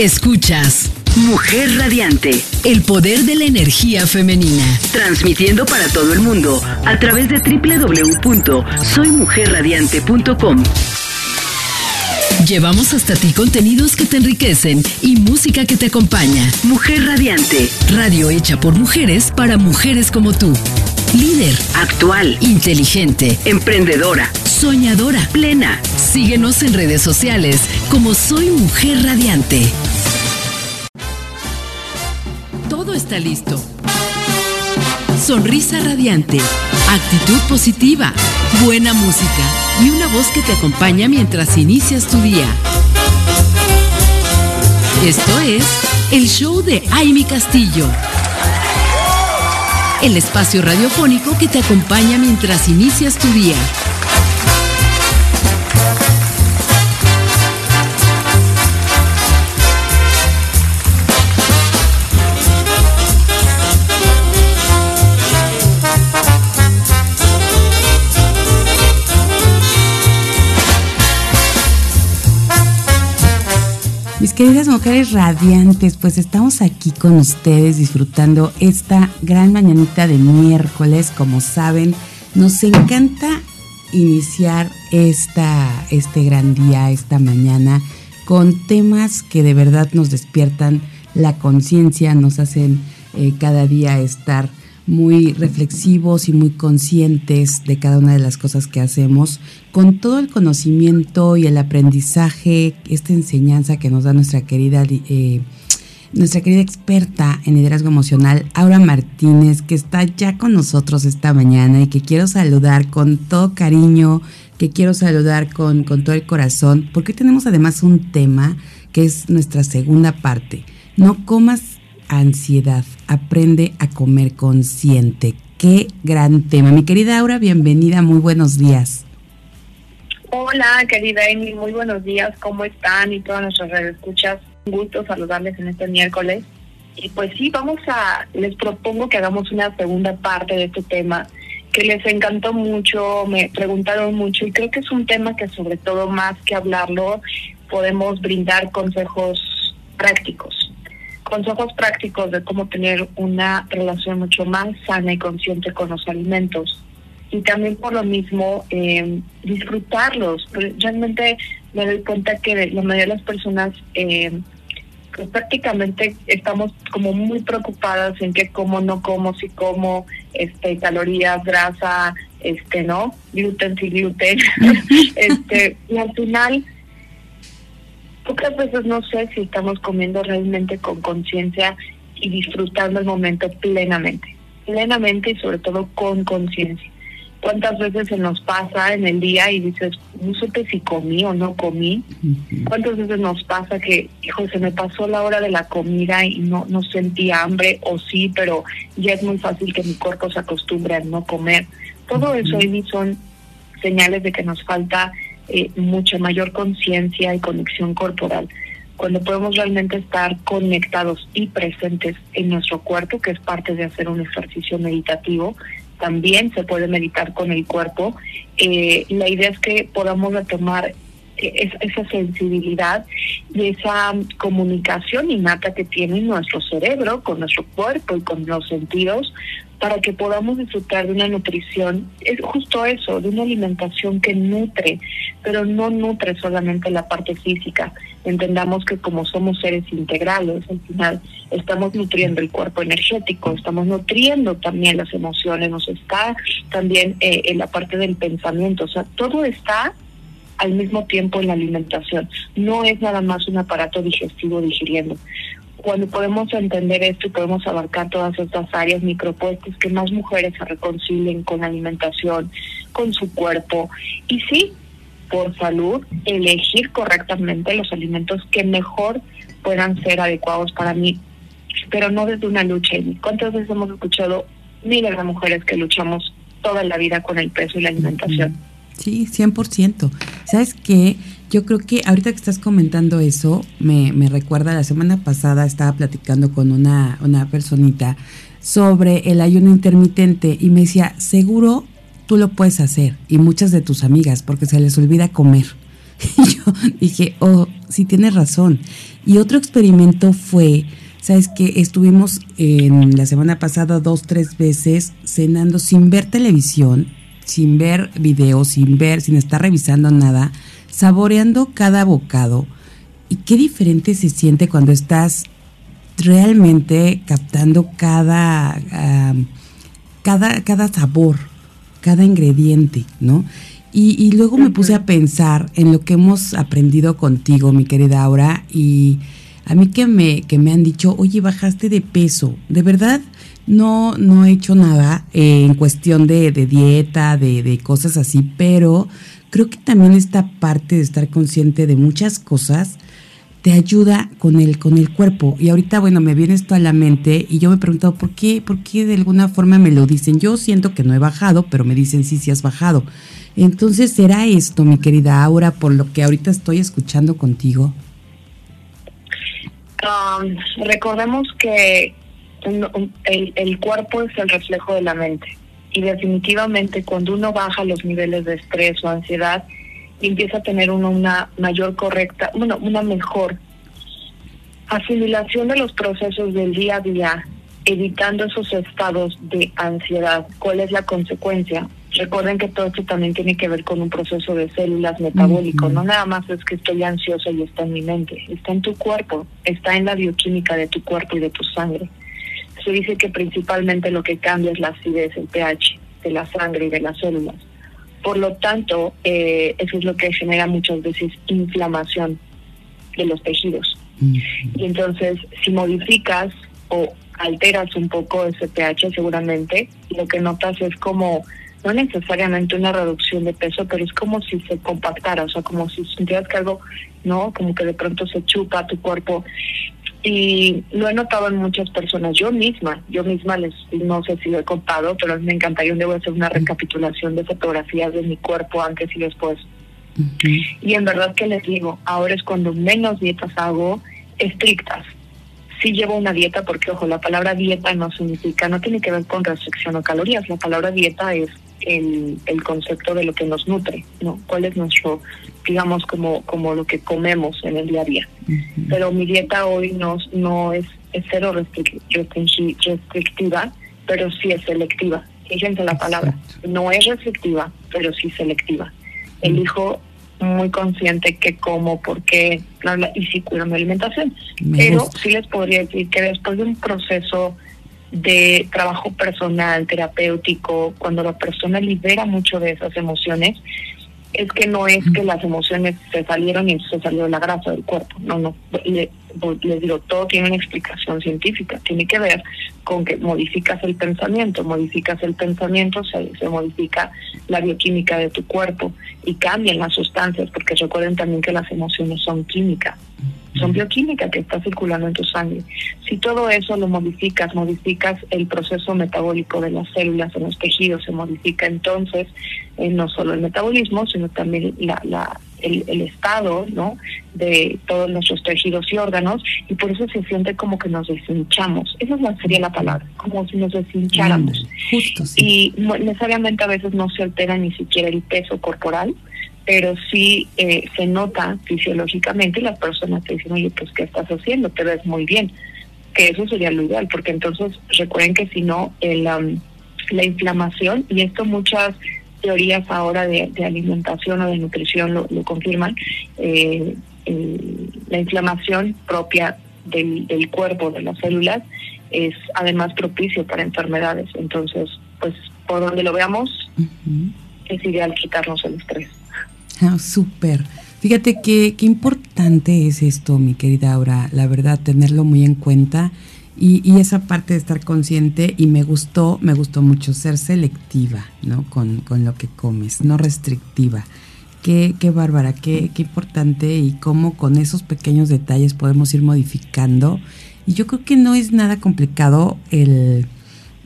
Escuchas Mujer Radiante, el poder de la energía femenina, transmitiendo para todo el mundo a través de www.soymujerradiante.com. Llevamos hasta ti contenidos que te enriquecen y música que te acompaña. Mujer Radiante, radio hecha por mujeres para mujeres como tú. Líder, actual, inteligente, emprendedora, soñadora, plena. Síguenos en redes sociales como Soy Mujer Radiante. Todo está listo. Sonrisa radiante, actitud positiva, buena música y una voz que te acompaña mientras inicias tu día. Esto es el show de Amy Castillo. El espacio radiofónico que te acompaña mientras inicias tu día. Queridas mujeres radiantes, pues estamos aquí con ustedes disfrutando esta gran mañanita de miércoles. Como saben, nos encanta iniciar esta, este gran día, esta mañana, con temas que de verdad nos despiertan la conciencia, nos hacen eh, cada día estar muy reflexivos y muy conscientes de cada una de las cosas que hacemos, con todo el conocimiento y el aprendizaje, esta enseñanza que nos da nuestra querida, eh, nuestra querida experta en liderazgo emocional, Aura Martínez, que está ya con nosotros esta mañana y que quiero saludar con todo cariño, que quiero saludar con, con todo el corazón, porque tenemos además un tema que es nuestra segunda parte. No comas ansiedad. Aprende a comer consciente. Qué gran tema. Mi querida Aura, bienvenida, muy buenos días. Hola, querida Amy, muy buenos días. ¿Cómo están? Y todas nuestras escuchas. Un gusto saludarles en este miércoles. Y pues sí, vamos a, les propongo que hagamos una segunda parte de este tema que les encantó mucho, me preguntaron mucho y creo que es un tema que sobre todo más que hablarlo podemos brindar consejos prácticos consejos prácticos de cómo tener una relación mucho más sana y consciente con los alimentos. Y también por lo mismo eh, disfrutarlos. Realmente me doy cuenta que la mayoría de las personas eh, pues prácticamente estamos como muy preocupadas en qué como, no como, si como, este, calorías, grasa, este, ¿no? Gluten, si gluten. este, y al final pocas veces no sé si estamos comiendo realmente con conciencia y disfrutando el momento plenamente, plenamente y sobre todo con conciencia. ¿Cuántas veces se nos pasa en el día y dices, no sé si comí o no comí? ¿Cuántas veces nos pasa que, hijo, se me pasó la hora de la comida y no, no sentí hambre o sí, pero ya es muy fácil que mi cuerpo se acostumbre a no comer? Todo eso, Amy, son señales de que nos falta eh, mucha mayor conciencia y conexión corporal. Cuando podemos realmente estar conectados y presentes en nuestro cuerpo, que es parte de hacer un ejercicio meditativo, también se puede meditar con el cuerpo. Eh, la idea es que podamos retomar eh, esa sensibilidad y esa comunicación innata que tiene nuestro cerebro con nuestro cuerpo y con los sentidos para que podamos disfrutar de una nutrición, es justo eso, de una alimentación que nutre, pero no nutre solamente la parte física. Entendamos que como somos seres integrales, al final estamos nutriendo el cuerpo energético, estamos nutriendo también las emociones, nos está también eh, en la parte del pensamiento, o sea, todo está al mismo tiempo en la alimentación. No es nada más un aparato digestivo digiriendo cuando podemos entender esto y podemos abarcar todas estas áreas, mi propuesta es que más mujeres se reconcilien con la alimentación, con su cuerpo y sí, por salud, elegir correctamente los alimentos que mejor puedan ser adecuados para mí, pero no desde una lucha. ¿Cuántas veces hemos escuchado miles de mujeres que luchamos toda la vida con el peso y la alimentación? Sí, 100%. ¿Sabes qué? Yo creo que ahorita que estás comentando eso, me, recuerda, la semana pasada estaba platicando con una, una personita sobre el ayuno intermitente y me decía, seguro tú lo puedes hacer y muchas de tus amigas porque se les olvida comer. Y yo dije, oh, sí tienes razón. Y otro experimento fue, sabes que estuvimos en la semana pasada dos, tres veces cenando sin ver televisión, sin ver videos, sin ver, sin estar revisando nada, saboreando cada bocado. Y qué diferente se siente cuando estás realmente captando cada, cada, cada sabor, cada ingrediente, ¿no? Y, luego me puse a pensar en lo que hemos aprendido contigo, mi querida Aura, y a mí que me, que me han dicho, oye, bajaste de peso. De verdad, no, no he hecho nada eh, en cuestión de, dieta, de, de, cosas así, pero creo que también esta parte de estar consciente de muchas cosas te ayuda con el, con el cuerpo. Y ahorita, bueno, me viene esto a la mente y yo me he preguntado, ¿por qué, ¿por qué de alguna forma me lo dicen? Yo siento que no he bajado, pero me dicen, sí, sí has bajado. Entonces, ¿será esto, mi querida Aura, por lo que ahorita estoy escuchando contigo? Um, recordemos que el, el cuerpo es el reflejo de la mente. Y definitivamente cuando uno baja los niveles de estrés o ansiedad, y empieza a tener uno una mayor correcta, bueno, una mejor asimilación de los procesos del día a día, evitando esos estados de ansiedad. ¿Cuál es la consecuencia? Recuerden que todo esto también tiene que ver con un proceso de células metabólico, no nada más es que estoy ansiosa y está en mi mente, está en tu cuerpo, está en la bioquímica de tu cuerpo y de tu sangre. Se dice que principalmente lo que cambia es la acidez, el pH de la sangre y de las células. Por lo tanto, eh, eso es lo que genera muchas veces inflamación de los tejidos. Y entonces, si modificas o alteras un poco ese pH, seguramente lo que notas es como, no necesariamente una reducción de peso, pero es como si se compactara, o sea, como si sintieras que algo, ¿no? Como que de pronto se chupa tu cuerpo y lo he notado en muchas personas, yo misma, yo misma les, no sé si lo he contado, pero me encantaría un día hacer una recapitulación de fotografías de mi cuerpo antes y después. Y en verdad que les digo, ahora es cuando menos dietas hago estrictas. Sí llevo una dieta porque, ojo, la palabra dieta no significa, no tiene que ver con restricción o calorías, la palabra dieta es el, el concepto de lo que nos nutre, ¿no? ¿Cuál es nuestro, digamos, como, como lo que comemos en el día a día? Pero mi dieta hoy no, no es, es cero restrictiva, pero sí es selectiva. Fíjense la palabra. No es restrictiva, pero sí selectiva. Elijo muy consciente que como, por qué, y sí cuido mi alimentación. pero sí les podría decir que después de un proceso de trabajo personal, terapéutico, cuando la persona libera mucho de esas emociones, es que no es que las emociones se salieron y se salió la grasa del cuerpo. No, no. Le, les digo, todo tiene una explicación científica. Tiene que ver con que modificas el pensamiento. Modificas el pensamiento, se, se modifica la bioquímica de tu cuerpo y cambian las sustancias, porque recuerden también que las emociones son químicas son bioquímica que está circulando en tu sangre. Si todo eso lo modificas, modificas el proceso metabólico de las células en los tejidos, se modifica entonces eh, no solo el metabolismo, sino también la, la, el, el, estado ¿no? de todos nuestros tejidos y órganos, y por eso se siente como que nos deshinchamos. Esa sería la palabra, como si nos deshincháramos. justo, Y necesariamente a veces no se altera ni siquiera el peso corporal, pero sí eh, se nota fisiológicamente y las personas te dicen, oye, pues, ¿qué estás haciendo? Te ves muy bien. Que eso sería lo ideal, porque entonces recuerden que si no, el, la inflamación, y esto muchas teorías ahora de, alimentación o de nutrición lo, confirman, eh, la inflamación propia del, cuerpo, de las células, es además propicio para enfermedades. Entonces, pues por donde lo veamos, es ideal quitarnos el estrés. Ah, súper. Fíjate que, qué importante es esto, mi querida Aura, la verdad, tenerlo muy en cuenta y, y, esa parte de estar consciente y me gustó, me gustó mucho ser selectiva, ¿no? Con, con lo que comes, no restrictiva. Qué, qué bárbara, qué, qué importante y cómo con esos pequeños detalles podemos ir modificando. Y yo creo que no es nada complicado el,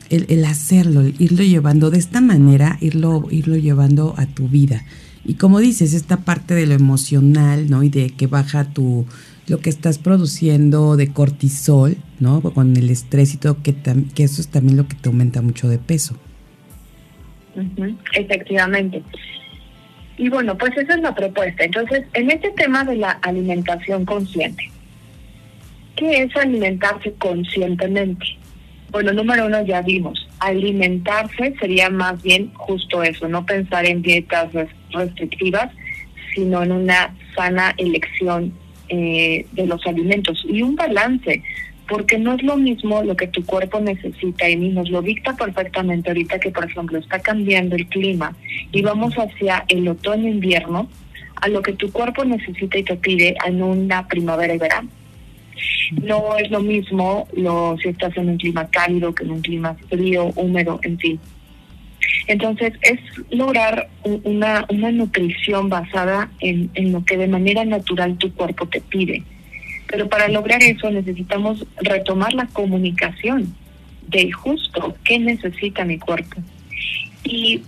el, hacerlo, el irlo llevando de esta manera, irlo, irlo llevando a tu vida. Y como dices, esta parte de lo emocional, ¿no? Y de que baja tu lo que estás produciendo de cortisol, ¿no? Con el estrés y todo, que, que eso es también lo que te aumenta mucho de peso. Efectivamente. Y bueno, pues esa es la propuesta. Entonces, en este tema de la alimentación consciente, ¿qué es alimentarse conscientemente? Bueno, número uno ya vimos, alimentarse sería más bien justo eso, no pensar en dietas restrictivas, sino en una sana elección eh, de los alimentos y un balance, porque no es lo mismo lo que tu cuerpo necesita y nos lo dicta perfectamente ahorita que, por ejemplo, está cambiando el clima y vamos hacia el otoño-invierno, a lo que tu cuerpo necesita y te pide en una primavera y verano. No es lo mismo lo, si estás en un clima cálido que en un clima frío, húmedo, en fin. Entonces, es lograr una, una nutrición basada en, en lo que de manera natural tu cuerpo te pide. Pero para lograr eso necesitamos retomar la comunicación de justo qué necesita mi cuerpo. Y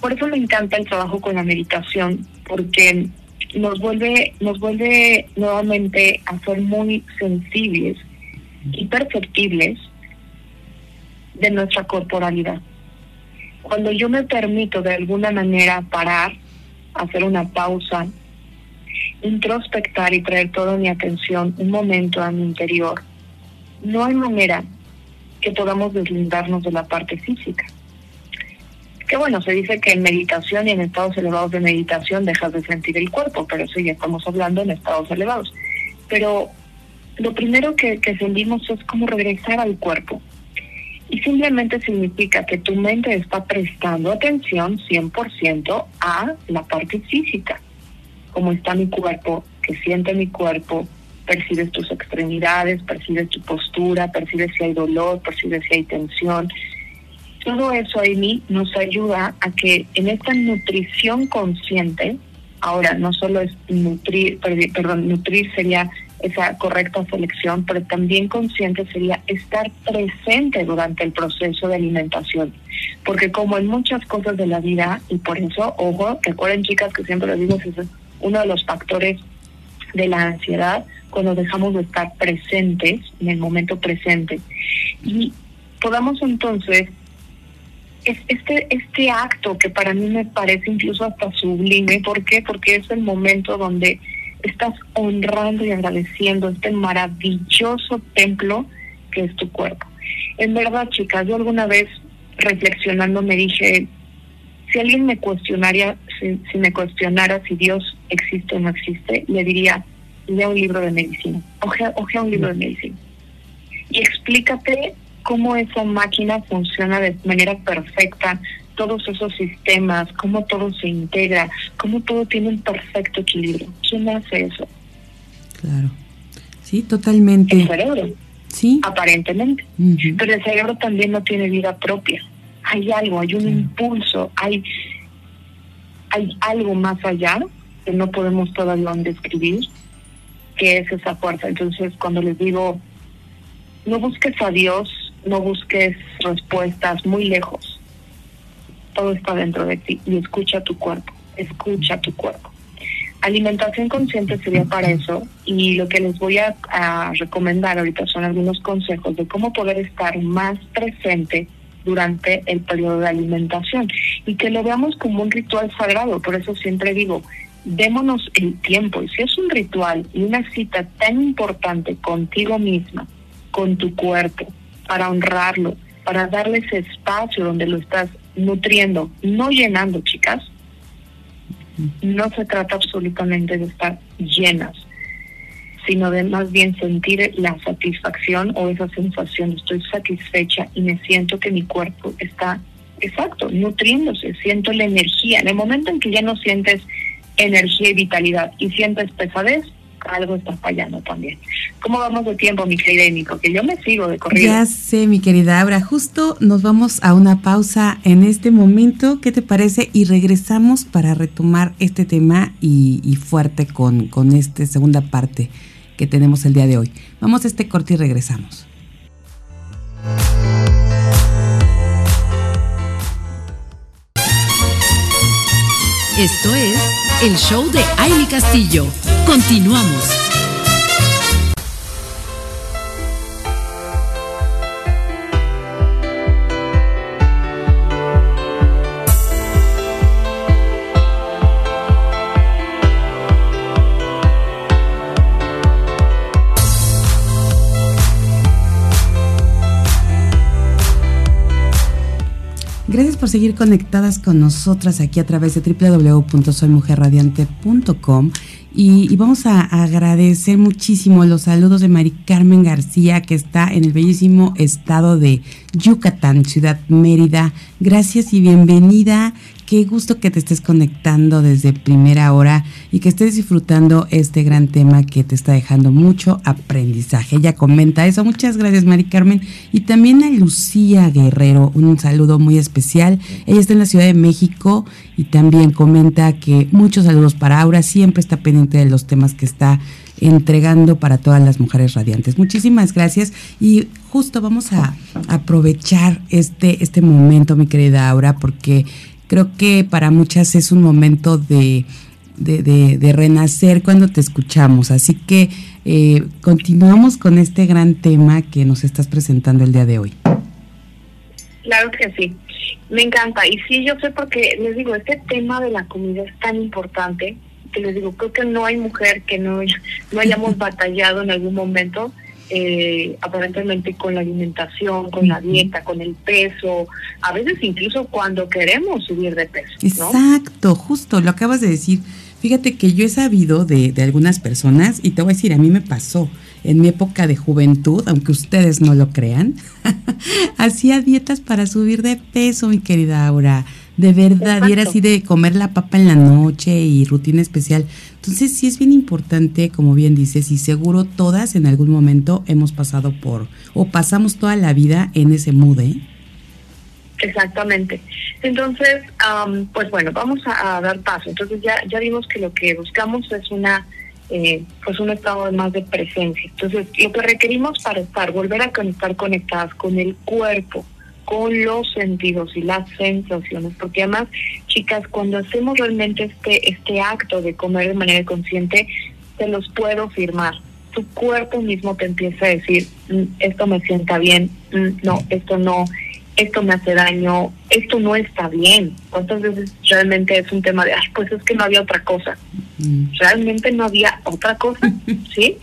por eso me encanta el trabajo con la meditación, porque nos vuelve, nos vuelve nuevamente a ser muy sensibles y perceptibles de nuestra corporalidad. Cuando yo me permito de alguna manera parar, hacer una pausa, introspectar y traer toda mi atención un momento a mi interior, no hay manera que podamos deslindarnos de la parte física que bueno, se dice que en meditación y en estados elevados de meditación dejas de sentir el cuerpo, pero eso ya estamos hablando en estados elevados. Pero lo primero que, que sentimos es como regresar al cuerpo. Y simplemente significa que tu mente está prestando atención 100% a la parte física. Cómo está mi cuerpo, qué siente mi cuerpo, percibes tus extremidades, percibes tu postura, percibes si hay dolor, percibes si hay tensión, todo eso, Amy, nos ayuda a que en esta nutrición consciente, ahora no solo es nutrir, perdón, nutrir sería esa correcta selección, pero también consciente sería estar presente durante el proceso de alimentación. Porque como en muchas cosas de la vida, y por eso, ojo, recuerden chicas que siempre lo digo, es uno de los factores de la ansiedad, cuando dejamos de estar presentes en el momento presente. Y podamos entonces este, este acto que para mí me parece incluso hasta sublime, ¿por qué? Porque es el momento donde estás honrando y agradeciendo este maravilloso templo que es tu cuerpo. En verdad, chicas, yo alguna vez reflexionando me dije, si alguien me cuestionaría, si, me cuestionara si Dios existe o no existe, le diría, lea un libro de medicina, ojea, ojea un libro de medicina y explícate cómo esa máquina funciona de manera perfecta, todos esos sistemas, cómo todo se integra, cómo todo tiene un perfecto equilibrio. ¿Quién hace eso? Claro. Sí, totalmente. El cerebro. Sí. Aparentemente. Pero el cerebro también no tiene vida propia. Hay algo, hay un impulso, hay, hay algo más allá que no podemos todavía describir, que es esa fuerza. Entonces, cuando les digo, no busques a Dios no busques respuestas muy lejos. Todo está dentro de ti y escucha tu cuerpo, escucha tu cuerpo. Alimentación consciente sería para eso y lo que les voy a, recomendar ahorita son algunos consejos de cómo poder estar más presente durante el periodo de alimentación y que lo veamos como un ritual sagrado. Por eso siempre digo, démonos el tiempo. Y si es un ritual y una cita tan importante contigo misma, con tu cuerpo, para honrarlo, para darle ese espacio donde lo estás nutriendo, no llenando, chicas. No se trata absolutamente de estar llenas, sino de más bien sentir la satisfacción o esa sensación, estoy satisfecha y me siento que mi cuerpo está, exacto, nutriéndose, siento la energía. En el momento en que ya no sientes energía y vitalidad y sientes pesadez, algo está fallando también. ¿Cómo vamos de tiempo, mi querida Amy? Que yo me sigo de corrido. Ya sé, mi querida Abra. Justo nos vamos a una pausa en este momento. ¿Qué te parece? Y regresamos para retomar este tema y, y fuerte con, con esta segunda parte que tenemos el día de hoy. Vamos a este corte y regresamos. Esto es el show de Aile Castillo. Continuamos. Gracias por seguir conectadas con nosotras aquí a través de www.soymujerradiante.com y, vamos a agradecer muchísimo los saludos de Mari Carmen García, que está en el bellísimo estado de Yucatán, Ciudad Mérida. Gracias y bienvenida. Qué gusto que te estés conectando desde primera hora y que estés disfrutando este gran tema que te está dejando mucho aprendizaje. Ella comenta eso. Muchas gracias, Mari Carmen. Y también a Lucía Guerrero, un saludo muy especial. Ella está en la Ciudad de México y también comenta que muchos saludos para Aura. Siempre está pendiente de los temas que está entregando para todas las mujeres radiantes. Muchísimas gracias y justo vamos a aprovechar este, este momento, mi querida Aura, porque creo que para muchas es un momento de, de, renacer cuando te escuchamos. Así que eh, continuamos con este gran tema que nos estás presentando el día de hoy. Claro que sí, me encanta. Y sí, yo sé porque les digo, este tema de la comida es tan importante que les digo, creo que no hay mujer que no, no hayamos batallado en algún momento eh, aparentemente con la alimentación, con la dieta, con el peso, a veces incluso cuando queremos subir de peso. Exacto, justo, lo acabas de decir. Fíjate que yo he sabido de, de algunas personas, y te voy a decir, a mí me pasó en mi época de juventud, aunque ustedes no lo crean, hacía dietas para subir de peso, mi querida Aura de verdad, y era así de comer la papa en la noche y rutina especial. Entonces sí es bien importante, como bien dices, y seguro todas en algún momento hemos pasado por, o pasamos toda la vida en ese mood, ¿eh? Exactamente. Entonces, pues bueno, vamos a, dar paso. Entonces ya, ya vimos que lo que buscamos es una eh, pues un estado más de presencia. Entonces, lo que requerimos para estar, volver a conectar conectadas con el cuerpo, con los sentidos y las sensaciones, porque además, chicas, cuando hacemos realmente este, este acto de comer de manera consciente, te los puedo firmar. Tu cuerpo mismo te empieza a decir, mm, esto me sienta bien, mm, no, esto no, esto me hace daño, esto no está bien. ¿Cuántas veces realmente es un tema de, ay, pues es que no había otra cosa? Realmente no había otra cosa, ¿sí?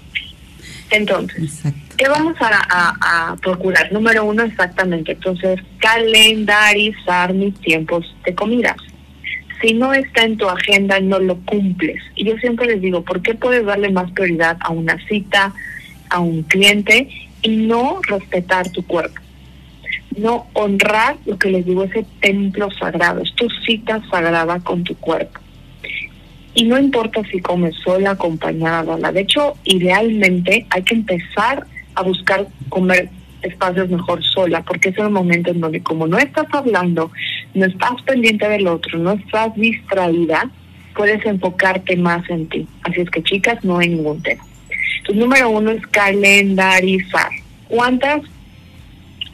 Entonces, ¿qué vamos a, procurar? Número uno, exactamente. Entonces, calendarizar mis tiempos de comidas. Si no está en tu agenda, no lo cumples. Y yo siempre les digo, ¿por qué puedes darle más prioridad a una cita, a un cliente y no respetar tu cuerpo? No honrar lo que les digo, ese templo sagrado, es tu cita sagrada con tu cuerpo. Y no importa si comes sola, acompañada, la De hecho, idealmente hay que empezar a buscar comer espacios mejor sola, porque es el momento en donde como no estás hablando, no estás pendiente del otro, no estás distraída, puedes enfocarte más en ti. Así es que chicas, no hay ningún tema. Entonces, número uno es calendarizar. ¿Cuántas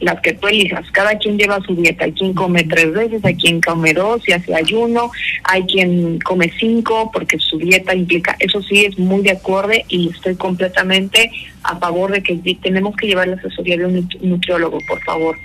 las que tú elijas. Cada quien lleva su dieta. Hay quien come tres veces, hay quien come dos y hace ayuno, hay quien come cinco porque su dieta implica. Eso sí es muy de acorde y estoy completamente a favor de que tenemos que llevar la asesoría de un nutriólogo, por favor.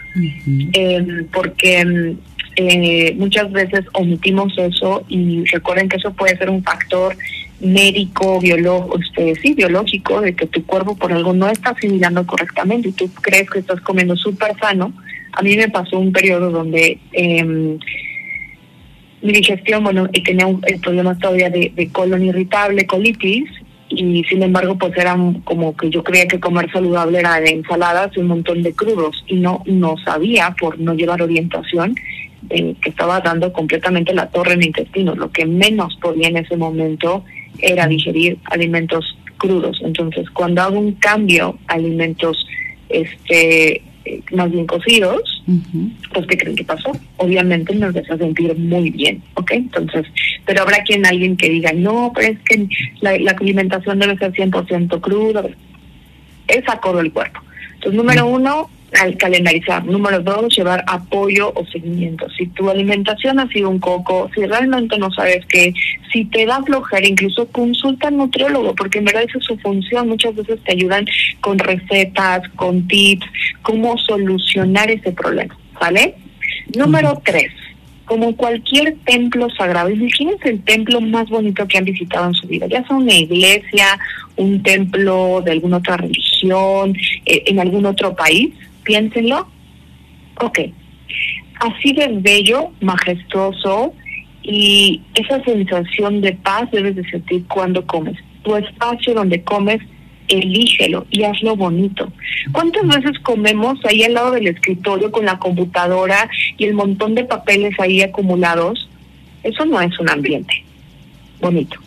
Em, porque em, eh, muchas veces omitimos eso y recuerden que eso puede ser un factor médico, biológico, este, sí, biológico, de que tu cuerpo por algo no está asimilando correctamente y tú crees que estás comiendo súper sano. A mí me pasó un periodo donde eh, mi digestión, bueno, y tenía un, el problema todavía de, de colon irritable, colitis, y sin embargo pues era como que yo creía que comer saludable era de ensaladas y un montón de crudos y no no sabía por no llevar orientación eh, que estaba dando completamente la torre en el intestino lo que menos podía en ese momento era digerir alimentos crudos. Entonces, cuando hago un cambio a alimentos este eh, más bien cocidos, pues ¿qué creen que pasó? Obviamente nos empieza a sentir muy bien, ¿ok? Entonces, pero habrá quien, alguien que diga, no, pero es que la, la alimentación debe ser 100% cruda. Es acorde el cuerpo. Entonces, número uno, al calendarizar. Número dos, llevar apoyo o seguimiento. Si tu alimentación ha sido un coco, si realmente no sabes qué, si te da flojera, incluso consulta al nutriólogo, porque en verdad esa es su función. Muchas veces te ayudan con recetas, con tips, cómo solucionar ese problema. ¿Vale? Número tres, como cualquier templo sagrado, imagínense el templo más bonito que han visitado en su vida, ya sea una iglesia, un templo de alguna otra religión, eh, en algún otro país, piénsenlo. Ok. así de bello, majestuoso y esa sensación de paz debes de sentir cuando comes. Tu espacio donde comes, elígelo y hazlo bonito. ¿Cuántas veces comemos ahí al lado del escritorio con la computadora y el montón de papeles ahí acumulados? Eso no es un ambiente bonito.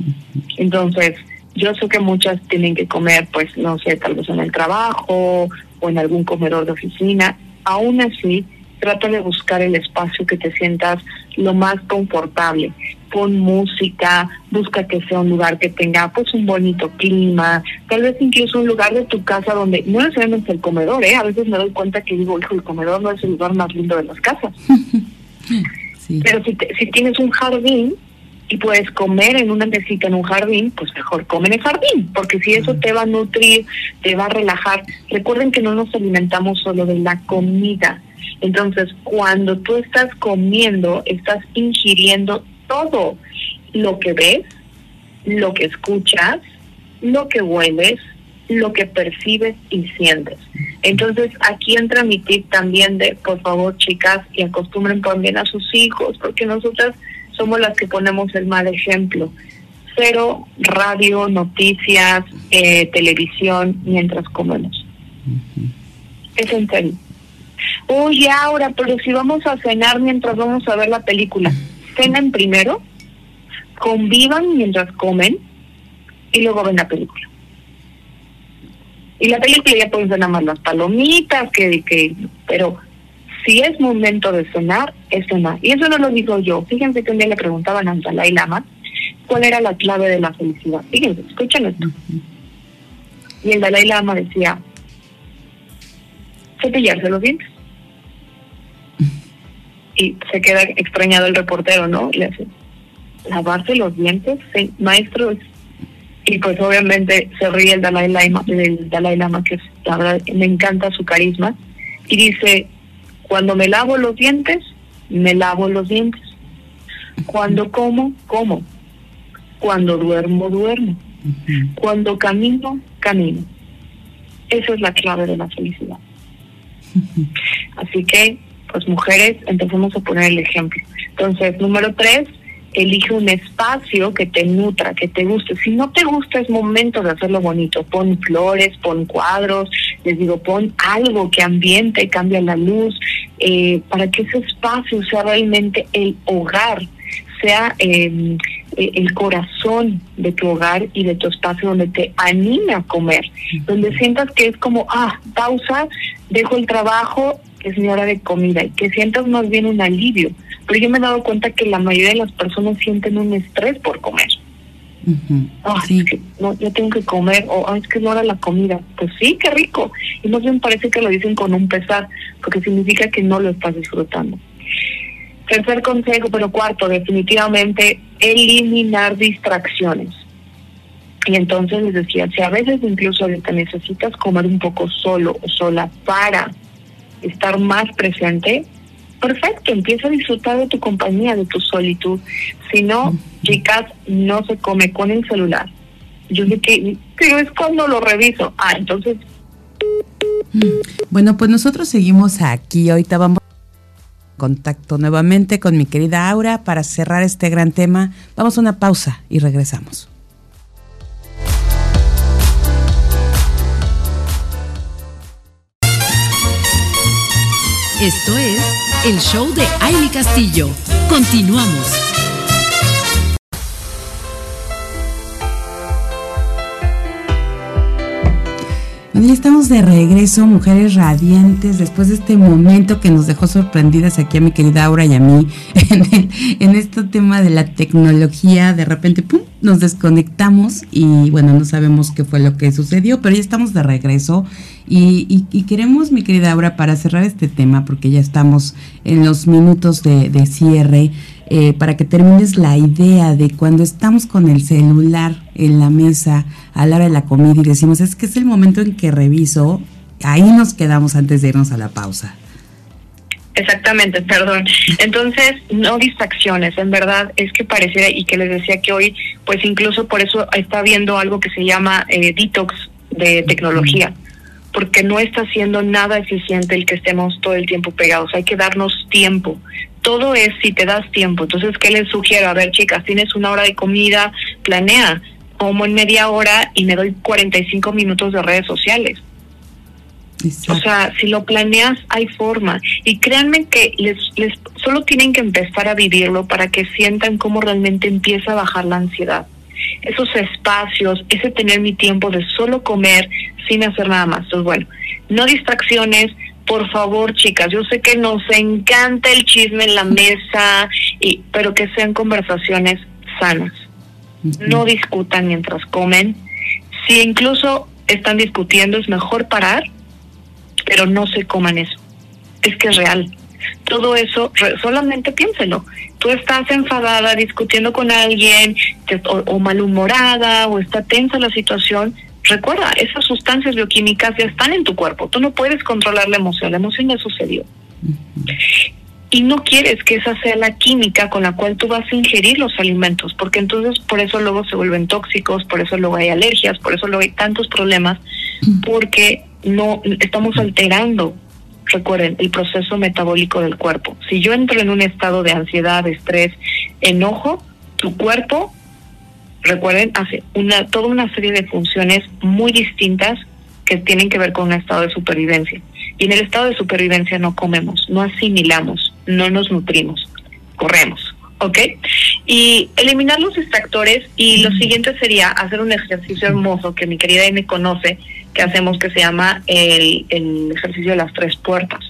Entonces, yo sé que muchas tienen que comer, pues, no sé, tal vez en el trabajo o en algún comedor de oficina. Aún así, trata de buscar el espacio que te sientas lo más confortable. Pon música, busca que sea un lugar que tenga pues un bonito clima, tal vez incluso un lugar de tu casa donde no necesariamente el comedor, ¿eh? A veces me doy cuenta que digo, hijo, el comedor no es el lugar más lindo de las casas. Pero si, si tienes un jardín, y puedes comer en una mesita en un jardín, pues mejor come en el jardín, porque si eso te va a nutrir, te va a relajar. Recuerden que no nos alimentamos solo de la comida. Entonces, cuando tú estás comiendo, estás ingiriendo todo lo que ves, lo que escuchas, lo que hueles, lo que percibes y sientes. Entonces, aquí entra mi tip también de, por favor, chicas, y acostumbren también a sus hijos, porque nosotras somos las que ponemos el mal ejemplo. Cero radio, noticias, eh, televisión mientras comemos. Es en serio. Oye, ahora, pero si vamos a cenar mientras vamos a ver la película, cenen primero, convivan mientras comen y luego ven la película. Y la película ya pueden ser nada más las palomitas, que, que pero si es momento de cenar, es cenar. Y eso no lo digo yo. Fíjense que un día le preguntaban al Dalai Lama cuál era la clave de la felicidad. Fíjense, escuchen esto. Y el Dalai Lama decía, cepillarse los dientes. Y se queda extrañado el reportero, ¿no? Le dice, lavarse los dientes, sí, maestro. Y pues obviamente se ríe el Dalai Lama, el Dalai Lama que la verdad me encanta su carisma. Y dice, cuando me lavo los dientes, me lavo los dientes. Cuando como, como. Cuando duermo, duermo. Cuando camino, camino. Esa es la clave de la felicidad. Así que, pues mujeres, empecemos a poner el ejemplo. Entonces, número tres, elige un espacio que te nutra, que te guste. Si no te gusta, es momento de hacerlo bonito. Pon flores, pon cuadros, les digo, pon algo que ambiente, cambia la luz, eh, para que ese espacio sea realmente el hogar, sea em, e, el corazón de tu hogar y de tu espacio donde te anime a comer, donde sientas que es como, ah, pausa, dejo el trabajo, es mi hora de comida, y que sientas más bien un alivio pero yo me he dado cuenta que la mayoría de las personas sienten un estrés por comer. Sí. que no, yo tengo que comer, o es que no era la comida. Pues sí, qué rico. Y más bien parece que lo dicen con un pesar, porque significa que no lo estás disfrutando. Tercer consejo, pero cuarto, definitivamente eliminar distracciones. Y entonces les decía, si a veces incluso te necesitas comer un poco solo o sola para estar más presente, perfecto, empieza a disfrutar de tu compañía, de tu solitud. Si no, chicas, no se come con el celular. Yo sé que, pero es cuando lo reviso. Ah, entonces. Bueno, pues nosotros seguimos aquí. Ahorita vamos contacto nuevamente con mi querida Aura para cerrar este gran tema. Vamos a una pausa y regresamos. Esto es el show de Aile Castillo. Continuamos. Ya estamos de regreso, mujeres radiantes, después de este momento que nos dejó sorprendidas aquí a mi querida Aura y a mí en, en este tema de la tecnología. De repente, ¡pum!, nos desconectamos y bueno, no sabemos qué fue lo que sucedió, pero ya estamos de regreso y, queremos, mi querida Aura, para cerrar este tema, porque ya estamos en los minutos de, cierre, eh, para que termines la idea de cuando estamos con el celular en la mesa a la hora de la comida y decimos, es que es el momento en que reviso, ahí nos quedamos antes de irnos a la pausa. Exactamente, perdón. Entonces, no distracciones, en verdad es que pareciera, y que les decía que hoy, pues incluso por eso está viendo algo que se llama eh, detox de tecnología porque no está siendo nada eficiente el que estemos todo el tiempo pegados. Hay que darnos tiempo. Todo es si te das tiempo. Entonces, ¿qué les sugiero? A ver, chicas, tienes una hora de comida, planea, como en media hora y me doy 45 minutos de redes sociales. O sea, si lo planeas, hay forma. Y créanme que les, les solo tienen que empezar a vivirlo para que sientan cómo realmente empieza a bajar la ansiedad. Esos espacios, ese tener mi tiempo de solo comer sin hacer nada más. Entonces, bueno, no distracciones. Por favor, chicas, yo sé que nos encanta el chisme en la mesa, y, pero que sean conversaciones sanas. No discutan mientras comen. Si incluso están discutiendo, es mejor parar pero no se coman eso. Es que es real. Todo eso, solamente piénselo. Tú estás enfadada, discutiendo con alguien, o, malhumorada, o está tensa la situación. Recuerda, esas sustancias bioquímicas ya están en tu cuerpo. Tú no puedes controlar la emoción. La emoción ya sucedió. Y no quieres que esa sea la química con la cual tú vas a ingerir los alimentos, porque entonces por eso luego se vuelven tóxicos, por eso luego hay alergias, por eso luego hay tantos problemas, porque no estamos alterando, recuerden, el proceso metabólico del cuerpo. Si yo entro en un estado de ansiedad, estrés, enojo, tu cuerpo, recuerden, hace una toda una serie de funciones muy distintas que tienen que ver con un estado de supervivencia. Y en el estado de supervivencia no comemos, no asimilamos, no nos nutrimos, corremos. ¿ok? Y eliminar los distractores y lo siguiente sería hacer un ejercicio hermoso que mi querida me conoce, que hacemos que se llama el, el ejercicio de las tres puertas.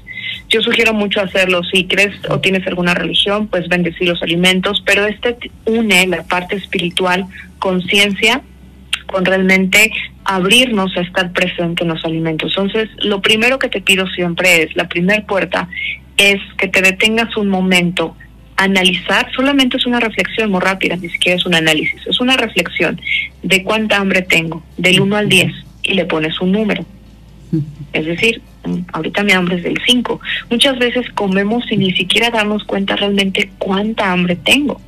Yo sugiero mucho hacerlo si crees o tienes alguna religión, pues bendecir los alimentos, pero este une la parte espiritual, conciencia, con realmente abrirnos a estar presente en los alimentos. Entonces, lo primero que te pido siempre es, la primera puerta, es que te detengas un momento, analizar, solamente es una reflexión muy rápida, ni siquiera es un análisis, es una reflexión de cuánta hambre tengo, del 1 al 10 y le pones un número. Es decir, ahorita mi hambre es del 5. Muchas veces comemos sin ni siquiera darnos cuenta realmente cuánta hambre tengo.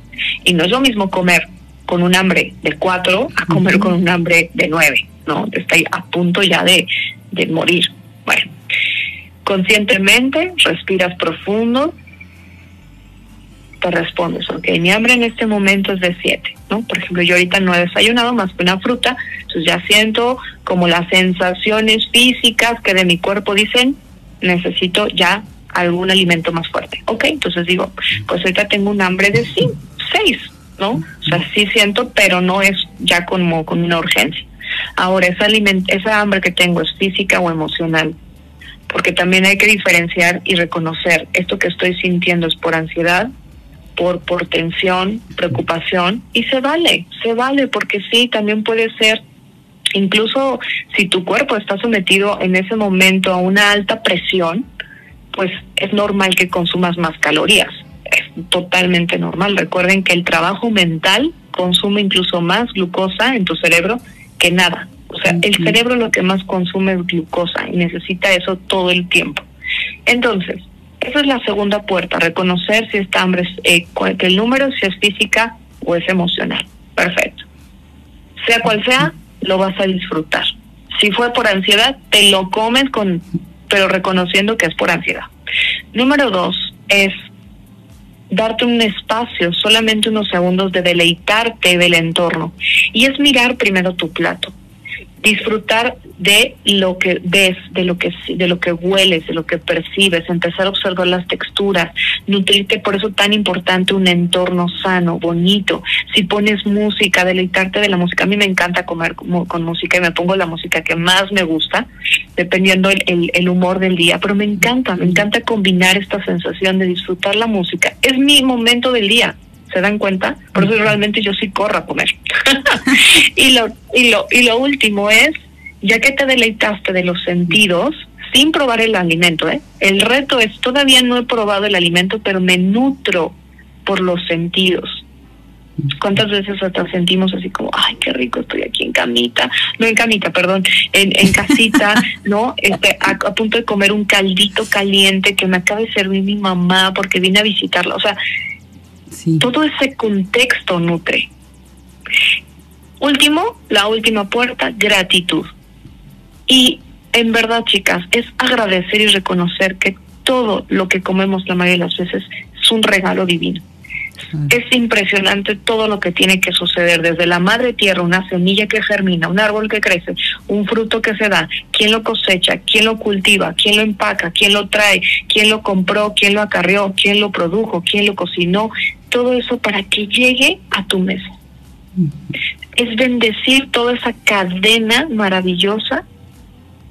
Y no es lo mismo comer con un hambre de 4 a comer con un hambre de 9, ¿no? Está a punto ya de, de morir. Bueno, conscientemente respiras profundo, te respondes, ok, mi hambre en este momento es de 7, ¿no? Por ejemplo, yo ahorita no he desayunado más que una fruta, entonces ya siento como las sensaciones físicas que de mi cuerpo dicen, necesito ya algún alimento más fuerte. Ok, entonces digo, pues ahorita tengo un hambre de 6, ¿no? O sea, sí siento, pero no es ya como con una urgencia. Ahora, esa, esa hambre que tengo es física o emocional, porque también hay que diferenciar y reconocer esto que estoy sintiendo es por ansiedad por, por tensión, preocupación, y se vale, se vale, porque sí, también puede ser, incluso si tu cuerpo está sometido en ese momento a una alta presión, pues es normal que consumas más calorías, es totalmente normal. Recuerden que el trabajo mental consume incluso más glucosa en tu cerebro que nada. O sea, el cerebro lo que más consume es glucosa y necesita eso todo el tiempo. Entonces, esa es la segunda puerta, reconocer si esta hambre es, eh, el número, si es física o es emocional. Perfecto. Sea cual sea, lo vas a disfrutar. Si fue por ansiedad, te lo comes con, pero reconociendo que es por ansiedad. Número dos es darte un espacio, solamente unos segundos de deleitarte del entorno. Y es mirar primero tu plato disfrutar de lo que ves, de lo que de lo que hueles, de lo que percibes, empezar a observar las texturas, nutrirte, por eso tan importante un entorno sano, bonito. Si pones música, deleitarte de la música. A mí me encanta comer con, música y me pongo la música que más me gusta, dependiendo el, el humor del día, pero me encanta, me encanta combinar esta sensación de disfrutar la música. Es mi momento del día. ¿Se dan cuenta? Por eso realmente yo sí corro a comer. y, lo, y, lo, y lo último es, ya que te deleitaste de los sentidos, sin probar el alimento, ¿eh? El reto es, todavía no he probado el alimento, pero me nutro por los sentidos. ¿Cuántas veces hasta sentimos así como, ay, qué rico estoy aquí en camita, no en camita, perdón, en, en casita, ¿no? Este, a, a, punto de comer un caldito caliente que me acaba de servir mi mamá porque vine a visitarla. O sea, todo ese contexto nutre. Último, la última puerta, gratitud. Y en verdad, chicas, es agradecer y reconocer que todo lo que comemos la mayoría de las veces es un regalo divino. Es impresionante todo lo que tiene que suceder, desde la madre tierra, una semilla que germina, un árbol que crece, un fruto que se da, quién lo cosecha, quién lo cultiva, quién lo empaca, quién lo trae, quién lo compró, quién lo acarreó, quién lo produjo, quién lo cocinó, todo eso para que llegue a tu mesa. Es bendecir toda esa cadena maravillosa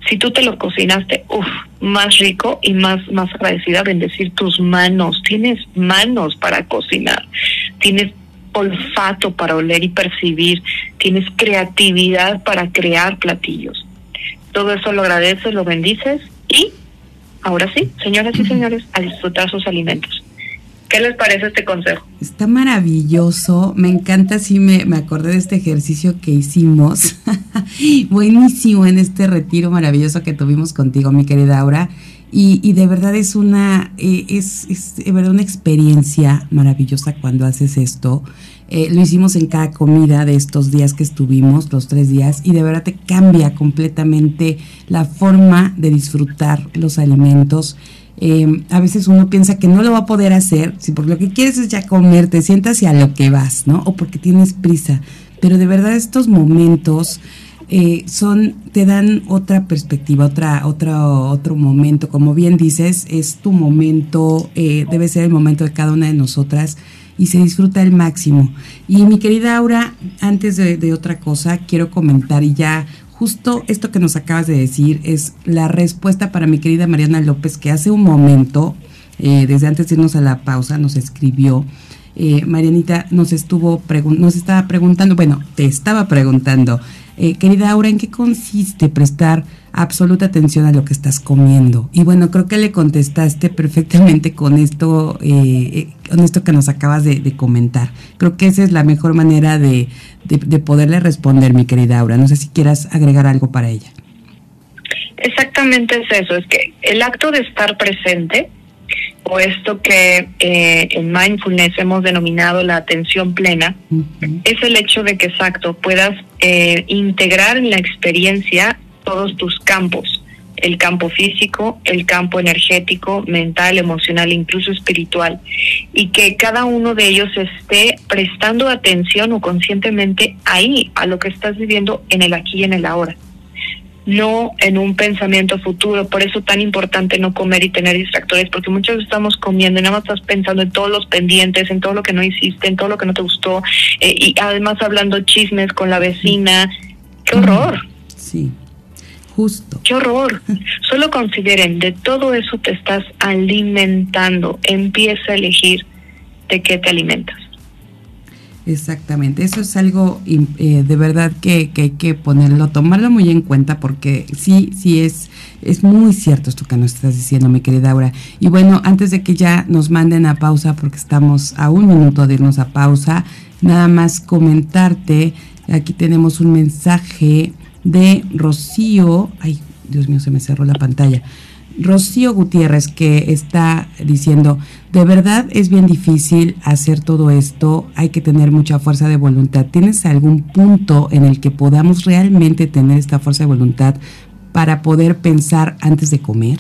si tú te lo cocinaste, uff, más rico y más, más agradecida, bendecir tus manos. Tienes manos para cocinar, tienes olfato para oler y percibir, tienes creatividad para crear platillos. Todo eso lo agradeces, lo bendices y ahora sí, señoras y señores, a disfrutar sus alimentos. ¿Qué les parece este consejo? Está maravilloso, me encanta, sí me, me acordé de este ejercicio que hicimos, buenísimo en este retiro maravilloso que tuvimos contigo, mi querida Aura, y, de verdad es una, eh, es, es de verdad una experiencia maravillosa cuando haces esto. Eh, lo hicimos en cada comida de estos días que estuvimos, los tres días, y de verdad te cambia completamente la forma de disfrutar los alimentos eh, a veces uno piensa que no lo va a poder hacer, si porque lo que quieres es ya comer, te sientas y a lo que vas, ¿no? O porque tienes prisa. Pero de verdad estos momentos eh, son, te dan otra perspectiva, otra, otra, otro momento. Como bien dices, es tu momento, eh, debe ser el momento de cada una de nosotras y se disfruta al máximo. Y mi querida Aura, antes de otra cosa, quiero comentar y ya justo esto que nos acabas de decir es la respuesta para mi querida Mariana López, que hace un momento, eh, desde antes de irnos a la pausa, nos escribió. Eh, Marianita nos estuvo nos estaba preguntando, bueno, te estaba preguntando, eh, querida Aura, ¿en qué consiste prestar absoluta atención a lo que estás comiendo? Y bueno, creo que le contestaste perfectamente con esto, eh, eh, con esto que nos acabas de, comentar. Creo que esa es la mejor manera de, de, poderle responder, mi querida Aura. No sé si quieras agregar algo para ella. Exactamente es eso, es que el acto de estar presente o esto que eh, en mindfulness hemos denominado la atención plena, es el hecho de que exacto puedas eh, integrar en la experiencia todos tus campos, el campo físico, el campo energético, mental, emocional, incluso espiritual, y que cada uno de ellos esté prestando atención o conscientemente ahí a lo que estás viviendo en el aquí y en el ahora no en un pensamiento futuro. Por eso tan importante no comer y tener distractores, porque muchas veces estamos comiendo y nada más estás pensando en todos los pendientes, en todo lo que no hiciste, en todo lo que no te gustó, eh, y además hablando chismes con la vecina. ¡Qué horror! Sí, justo. ¡Qué horror! Solo consideren, de todo eso te estás alimentando. Empieza a elegir de qué te alimentas. Exactamente, eso es algo eh, de verdad que, hay que ponerlo, tomarlo muy en cuenta porque sí, sí es, es muy cierto esto que nos estás diciendo, mi querida Aura. Y bueno, antes de que ya nos manden a pausa, porque estamos a un minuto de irnos a pausa, nada más comentarte, aquí tenemos un mensaje de Rocío, ay, Dios mío, se me cerró la pantalla. Rocío Gutiérrez que está diciendo, de verdad es bien difícil hacer todo esto, hay que tener mucha fuerza de voluntad. ¿Tienes algún punto en el que podamos realmente tener esta fuerza de voluntad para poder pensar antes de comer?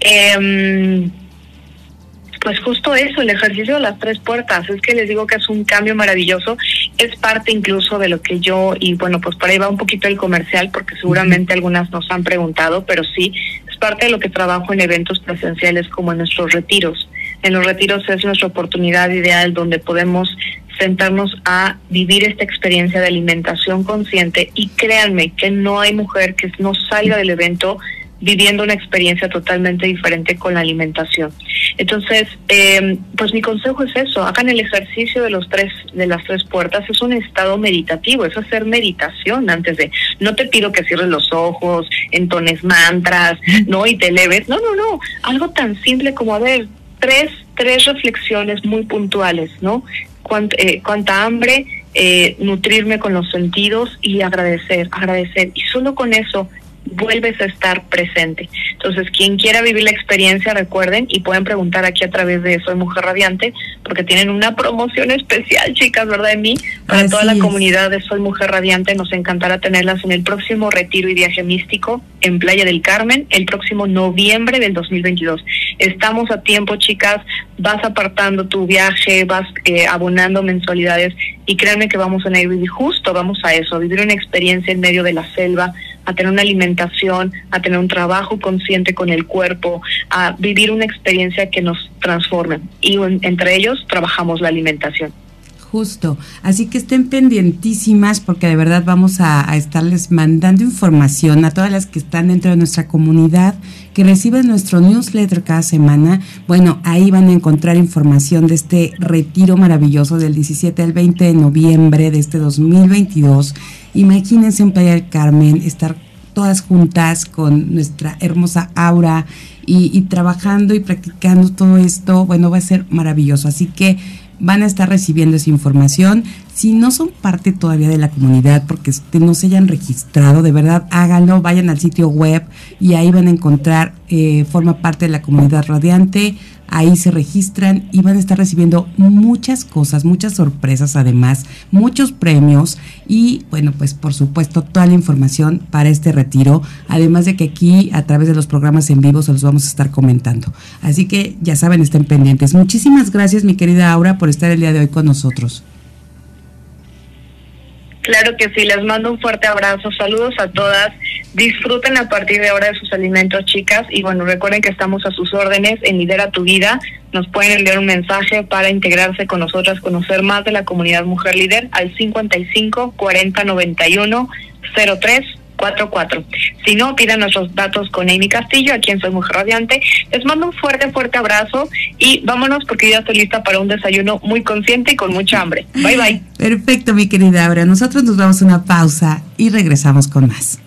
Eh, pues justo eso, el ejercicio de las tres puertas, es que les digo que es un cambio maravilloso, es parte incluso de lo que yo, y bueno, pues por ahí va un poquito el comercial, porque seguramente algunas nos han preguntado, pero sí, es parte de lo que trabajo en eventos presenciales como en nuestros retiros. En los retiros es nuestra oportunidad ideal donde podemos sentarnos a vivir esta experiencia de alimentación consciente. Y créanme que no hay mujer que no salga del evento viviendo una experiencia totalmente diferente con la alimentación. Entonces, eh, pues mi consejo es eso, hagan el ejercicio de los tres, de las tres puertas, es un estado meditativo, es hacer meditación antes de, no te pido que cierres los ojos, entones mantras, no, y te eleves, no, no, no, algo tan simple como, a ver, tres, tres reflexiones muy puntuales, ¿no? Eh, cuánta hambre, eh, nutrirme con los sentidos y agradecer, agradecer. Y solo con eso vuelves a estar presente. Entonces, quien quiera vivir la experiencia, recuerden y pueden preguntar aquí a través de Soy Mujer Radiante, porque tienen una promoción especial, chicas, ¿verdad? De mí, para toda la comunidad de Soy Mujer Radiante. Nos encantará tenerlas en el próximo retiro y viaje místico en Playa del Carmen, el próximo noviembre del 2022. Estamos a tiempo, chicas. Vas apartando tu viaje, vas eh, abonando mensualidades y créanme que vamos a ir justo, vamos a eso, a vivir una experiencia en medio de la selva, a tener una alimentación, a tener un trabajo consciente con el cuerpo, a vivir una experiencia que nos transforme. Y entre ellos trabajamos la alimentación. Justo, así que estén pendientísimas porque de verdad vamos a, estarles mandando información a todas las que están dentro de nuestra comunidad, que reciben nuestro newsletter cada semana. Bueno, ahí van a encontrar información de este retiro maravilloso del 17 al 20 de noviembre de este 2022. Imagínense en Playa del Carmen estar todas juntas con nuestra hermosa aura y, y trabajando y practicando todo esto. Bueno, va a ser maravilloso. Así que van a estar recibiendo esa información. Si no son parte todavía de la comunidad, porque no se hayan registrado, de verdad háganlo, vayan al sitio web y ahí van a encontrar, eh, forma parte de la comunidad radiante, ahí se registran y van a estar recibiendo muchas cosas, muchas sorpresas además, muchos premios y bueno, pues por supuesto toda la información para este retiro, además de que aquí a través de los programas en vivo se los vamos a estar comentando. Así que ya saben, estén pendientes. Muchísimas gracias mi querida Aura por estar el día de hoy con nosotros. Claro que sí, les mando un fuerte abrazo, saludos a todas, disfruten a partir de ahora de sus alimentos, chicas, y bueno, recuerden que estamos a sus órdenes en Lidera tu Vida, nos pueden enviar un mensaje para integrarse con nosotras, conocer más de la comunidad Mujer Líder al 55 40 91 03 44. Si no, pidan nuestros datos con Amy Castillo, a quien soy mujer radiante. Les mando un fuerte, fuerte abrazo y vámonos porque ya estoy lista para un desayuno muy consciente y con mucha hambre. Bye, bye. Perfecto, mi querida Aura. Nosotros nos vamos a una pausa y regresamos con más.